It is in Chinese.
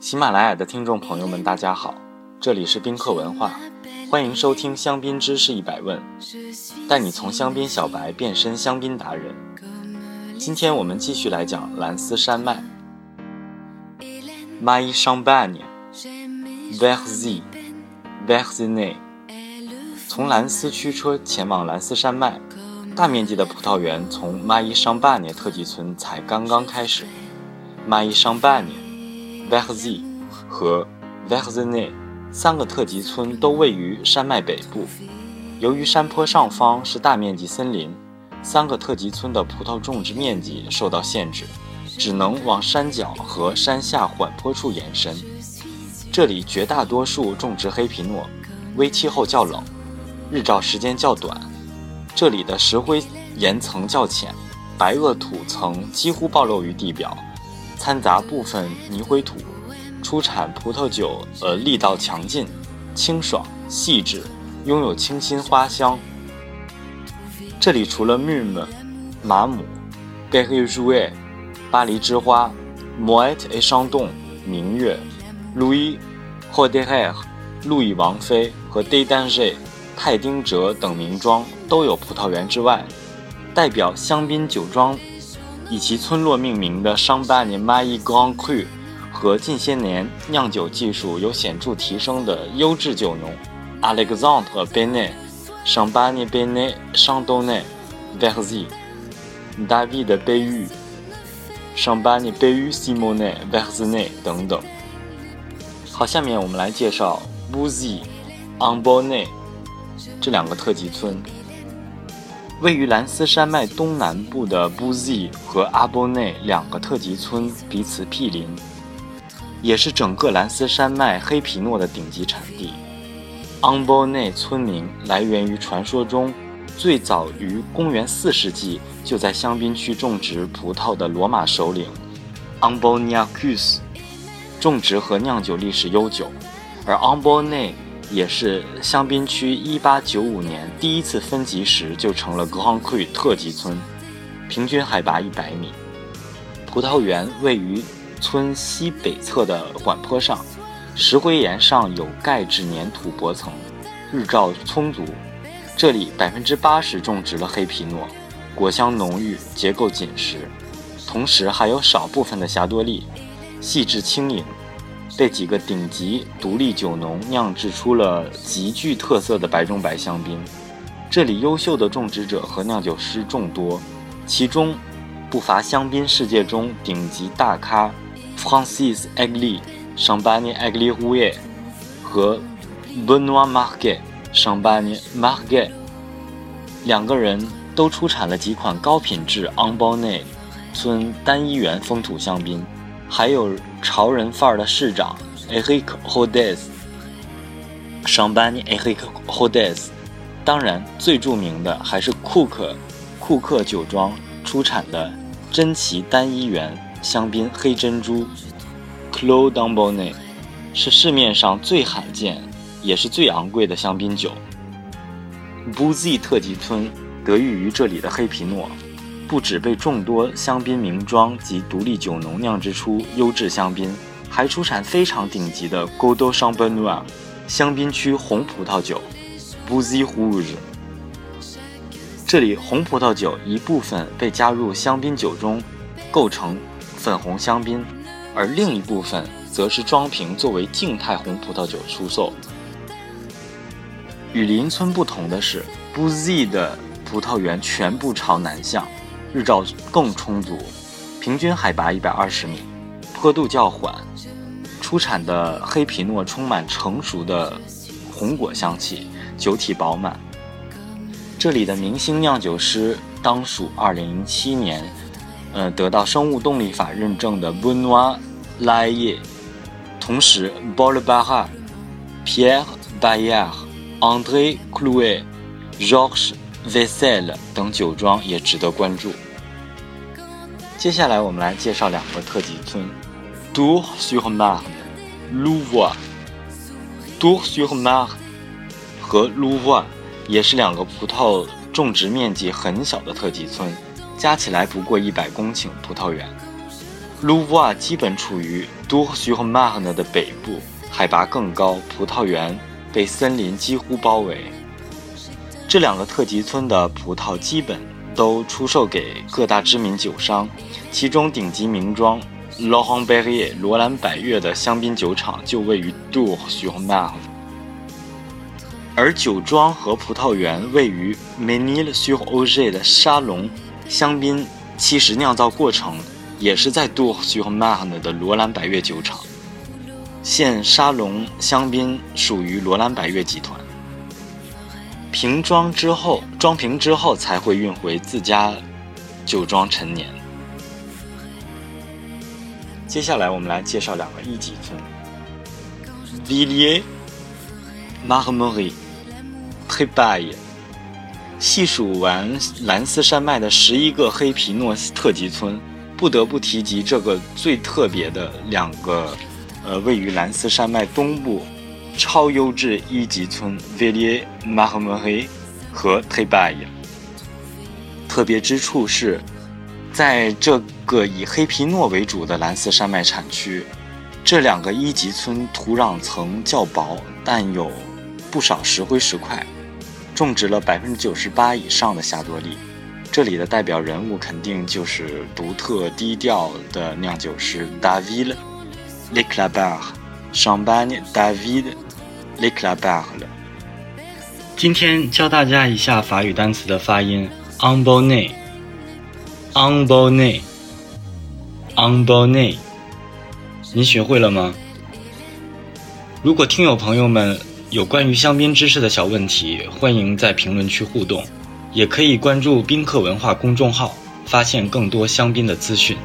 喜马拉雅的听众朋友们，大家好，这里是宾客文化，欢迎收听香槟知识一百问，带你从香槟小白变身香槟达人。今天我们继续来讲兰斯山脉。Mai Champagne，Verzi，Verzinet。从兰斯驱车前往兰斯山脉，大面积的葡萄园从 Mai Champagne 特级村才刚刚开始。Mai Champagne。Verzi 和 Verzinet 三个特级村都位于山脉北部。由于山坡上方是大面积森林，三个特级村的葡萄种植面积受到限制，只能往山脚和山下缓坡处延伸。这里绝大多数种植黑皮诺，微气候较冷，日照时间较短。这里的石灰岩层较浅，白垩土层几乎暴露于地表。掺杂部分泥灰土，出产葡萄酒，呃，力道强劲，清爽细致，拥有清新花香。这里除了 MUM、马姆、g a r i j o u e 巴黎之花、Moet et Chandon、明月、Louis h o d e r 路易王妃和 d e d a n g e 泰丁哲等名庄都有葡萄园之外，代表香槟酒庄。以其村落命名的商巴尼马伊 Grand Cru 和近些年酿酒技术有显著提升的优质酒农 Alexandre Benet、商巴尼 Benet、商东内 Verzi、David 贝玉、商巴尼贝玉 Simone Verzinet 等等。好，下面我们来介绍 Bouzy、Ambonnet 这两个特级村。位于兰斯山脉东南部的布 z 和阿波内两个特级村彼此毗邻，也是整个兰斯山脉黑皮诺的顶级产地。昂波内村民来源于传说中最早于公元四世纪就在香槟区种植葡萄的罗马首领 Amboniacus，种植和酿酒历史悠久，而昂波内。也是香槟区1895年第一次分级时就成了 Grand Cru 特级村，平均海拔100米。葡萄园位于村西北侧的缓坡上，石灰岩上有钙质粘土薄层，日照充足。这里80%种植了黑皮诺，果香浓郁，结构紧实，同时还有少部分的霞多丽，细致轻盈。被几个顶级独立酒农酿制出了极具特色的白中白香槟。这里优秀的种植者和酿酒师众多，其中不乏香槟世界中顶级大咖 Francis Agli、Champagne Agli Rouet 和 Benoit Marguet、Champagne Marguet。两个人都出产了几款高品质 a n b o n n e 村单一园风土香槟。还有潮人范儿的市长 Eric Hodez，上班尼 Eric Hodez，当然最著名的还是库克库克酒庄出产的珍奇单一园香槟黑珍珠 c l o d o m b o n e 是市面上最罕见也是最昂贵的香槟酒。Bouzy 特级村得益于这里的黑皮诺。不止被众多香槟名庄及独立酒农酿制出优质香槟，还出产非常顶级的 g o d o c h a m p a g n e 香槟区红葡萄酒 b o u z y Rouge。这里红葡萄酒一部分被加入香槟酒中，构成粉红香槟，而另一部分则是装瓶作为静态红葡萄酒出售。与邻村不同的是 b o u z y 的葡萄园全部朝南向。日照更充足，平均海拔一百二十米，坡度较缓，出产的黑皮诺充满成熟的红果香气，酒体饱满。这里的明星酿酒师当属2007年，呃，得到生物动力法认证的 b u n o i Laie，同时 b o l b a r a Pierre Bayard、André Clouet、Georges Vessel 等酒庄也值得关注。接下来，我们来介绍两个特级村：Tour-sur-Marne、Louvois。Tour-sur-Marne 和 Louvois 也是两个葡萄种植面积很小的特级村，加起来不过一百公顷葡萄园。卢瓦基本处于多许和马赫纳的北部，海拔更高，葡萄园被森林几乎包围。这两个特级村的葡萄基本都出售给各大知名酒商，其中顶级名庄罗昂贝耶罗兰百悦的香槟酒厂就位于多许和马赫，而酒庄和葡萄园位于梅尼勒许和欧热的沙龙香槟，其实酿造过程。也是在杜许和马赫的罗兰百悦酒厂。现沙龙香槟属于罗兰百悦集团。瓶装之后，装瓶之后才会运回自家酒庄陈年。接下来我们来介绍两个一级村：Villiers、Marmory、t r b a i 细数完兰斯山脉的十一个黑皮诺特级村。不得不提及这个最特别的两个，呃，位于兰斯山脉东部超优质一级村 Villiers m a r m e 和 t r b a i 特别之处是，在这个以黑皮诺为主的蓝色山脉产区，这两个一级村土壤层较薄，但有不少石灰石块，种植了百分之九十八以上的霞多丽。这里的代表人物肯定就是独特低调的酿酒师 David Leclabar，呢 David Leclabar 了。今天教大家一下法语单词的发音 u n b o n n e u n b o n n e u n b o n n e 你学会了吗？如果听友朋友们有关于香槟知识的小问题，欢迎在评论区互动。也可以关注宾客文化公众号，发现更多香槟的资讯。